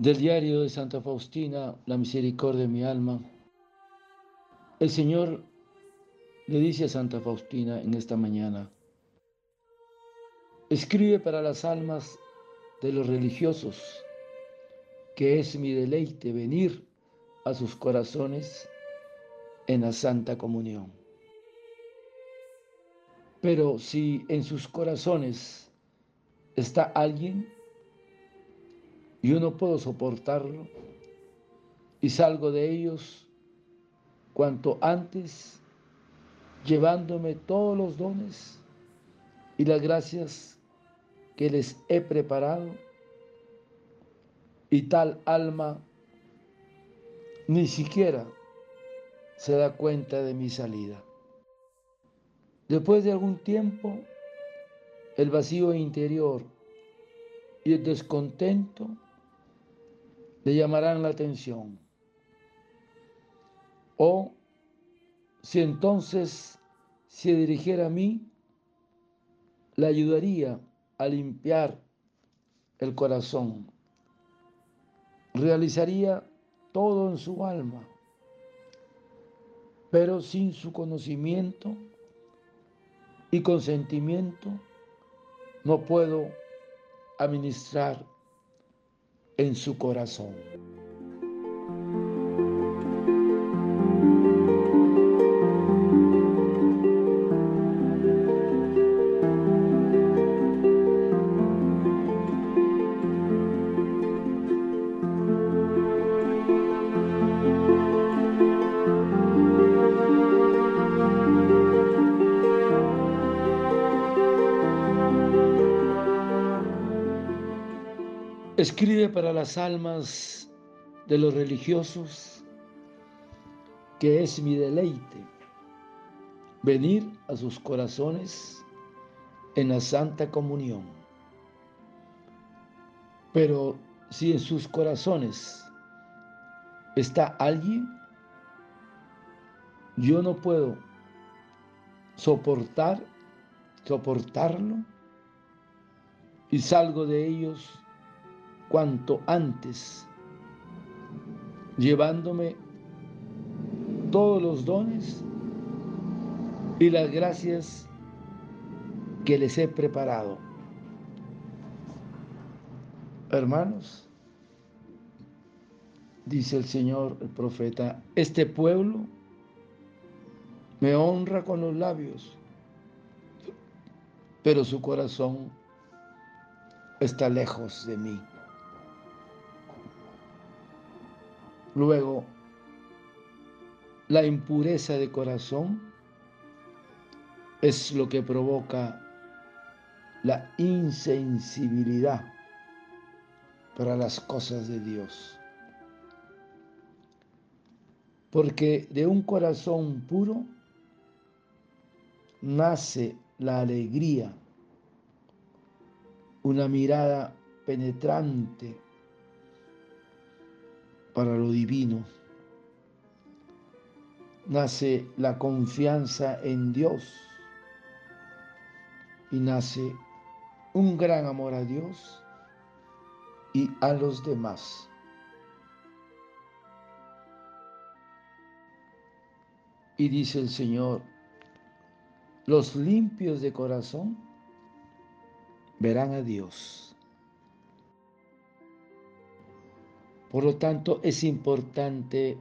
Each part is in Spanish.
Del diario de Santa Faustina, La misericordia de mi alma. El Señor le dice a Santa Faustina en esta mañana, escribe para las almas de los religiosos, que es mi deleite venir a sus corazones en la Santa Comunión. Pero si en sus corazones está alguien, yo no puedo soportarlo y salgo de ellos cuanto antes, llevándome todos los dones y las gracias que les he preparado, y tal alma ni siquiera se da cuenta de mi salida. Después de algún tiempo, el vacío interior y el descontento le llamarán la atención. O si entonces se dirigiera a mí, le ayudaría a limpiar el corazón. Realizaría todo en su alma, pero sin su conocimiento y consentimiento no puedo administrar en su corazón. Escribe para las almas de los religiosos que es mi deleite venir a sus corazones en la Santa Comunión. Pero si en sus corazones está alguien, yo no puedo soportar, soportarlo y salgo de ellos cuanto antes, llevándome todos los dones y las gracias que les he preparado. Hermanos, dice el Señor, el profeta, este pueblo me honra con los labios, pero su corazón está lejos de mí. Luego, la impureza de corazón es lo que provoca la insensibilidad para las cosas de Dios. Porque de un corazón puro nace la alegría, una mirada penetrante para lo divino. Nace la confianza en Dios y nace un gran amor a Dios y a los demás. Y dice el Señor, los limpios de corazón verán a Dios. Por lo tanto, es importante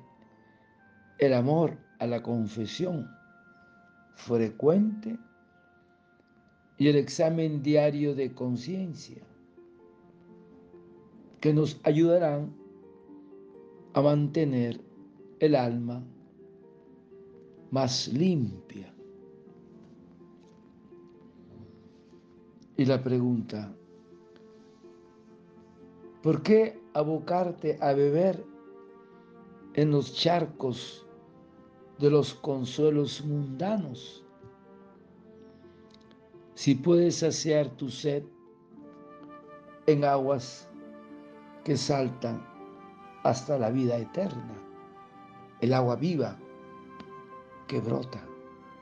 el amor a la confesión frecuente y el examen diario de conciencia, que nos ayudarán a mantener el alma más limpia. Y la pregunta, ¿por qué abocarte a beber en los charcos de los consuelos mundanos. Si puedes saciar tu sed en aguas que saltan hasta la vida eterna, el agua viva que brota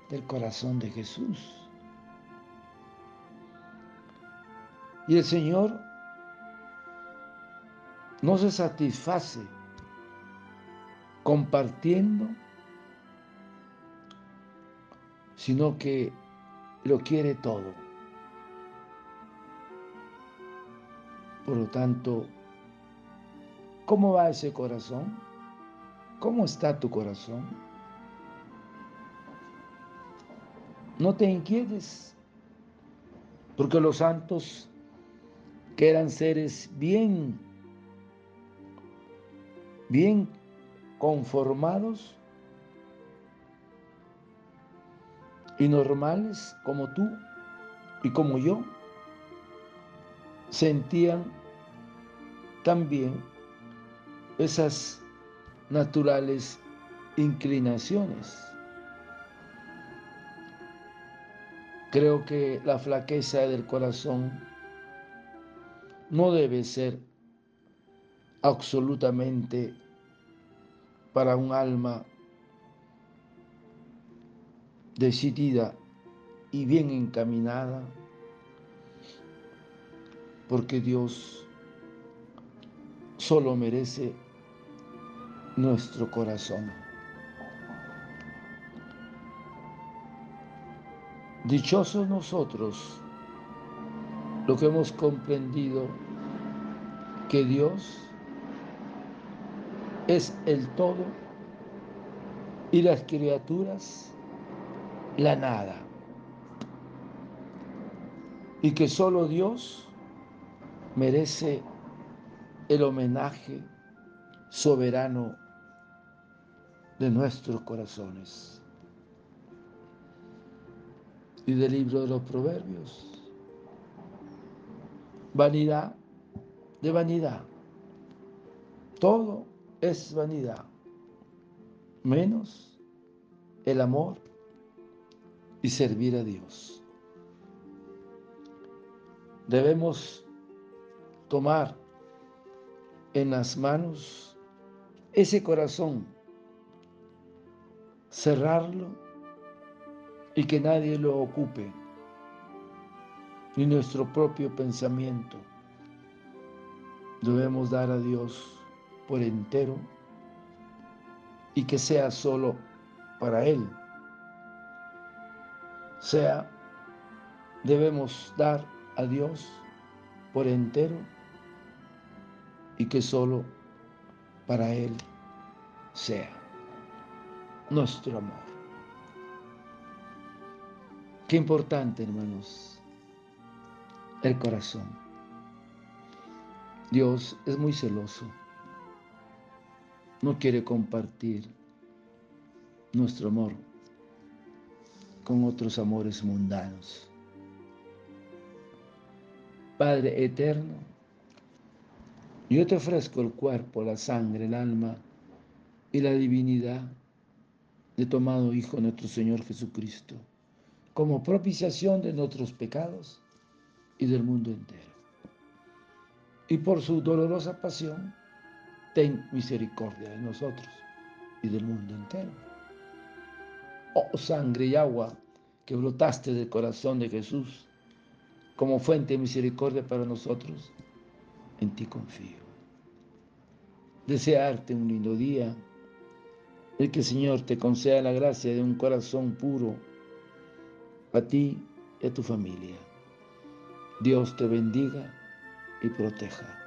del corazón de Jesús. Y el Señor no se satisface compartiendo, sino que lo quiere todo. Por lo tanto, ¿cómo va ese corazón? ¿Cómo está tu corazón? No te inquietes, porque los santos, que eran seres bien, bien conformados y normales como tú y como yo, sentían también esas naturales inclinaciones. Creo que la flaqueza del corazón no debe ser absolutamente para un alma decidida y bien encaminada, porque Dios solo merece nuestro corazón. Dichosos nosotros, lo que hemos comprendido que Dios es el todo y las criaturas la nada. Y que solo Dios merece el homenaje soberano de nuestros corazones. Y del libro de los proverbios. Vanidad de vanidad. Todo es vanidad, menos el amor y servir a Dios. Debemos tomar en las manos ese corazón, cerrarlo y que nadie lo ocupe, ni nuestro propio pensamiento. Debemos dar a Dios por entero y que sea solo para Él. Sea, debemos dar a Dios por entero y que solo para Él sea nuestro amor. Qué importante, hermanos, el corazón. Dios es muy celoso no quiere compartir nuestro amor con otros amores mundanos. Padre eterno, yo te ofrezco el cuerpo, la sangre, el alma y la divinidad de tu amado Hijo nuestro Señor Jesucristo, como propiciación de nuestros pecados y del mundo entero. Y por su dolorosa pasión, ten misericordia de nosotros y del mundo entero. Oh sangre y agua que brotaste del corazón de Jesús como fuente de misericordia para nosotros, en ti confío. Desearte un lindo día, el que el Señor te conceda la gracia de un corazón puro a ti y a tu familia. Dios te bendiga y proteja.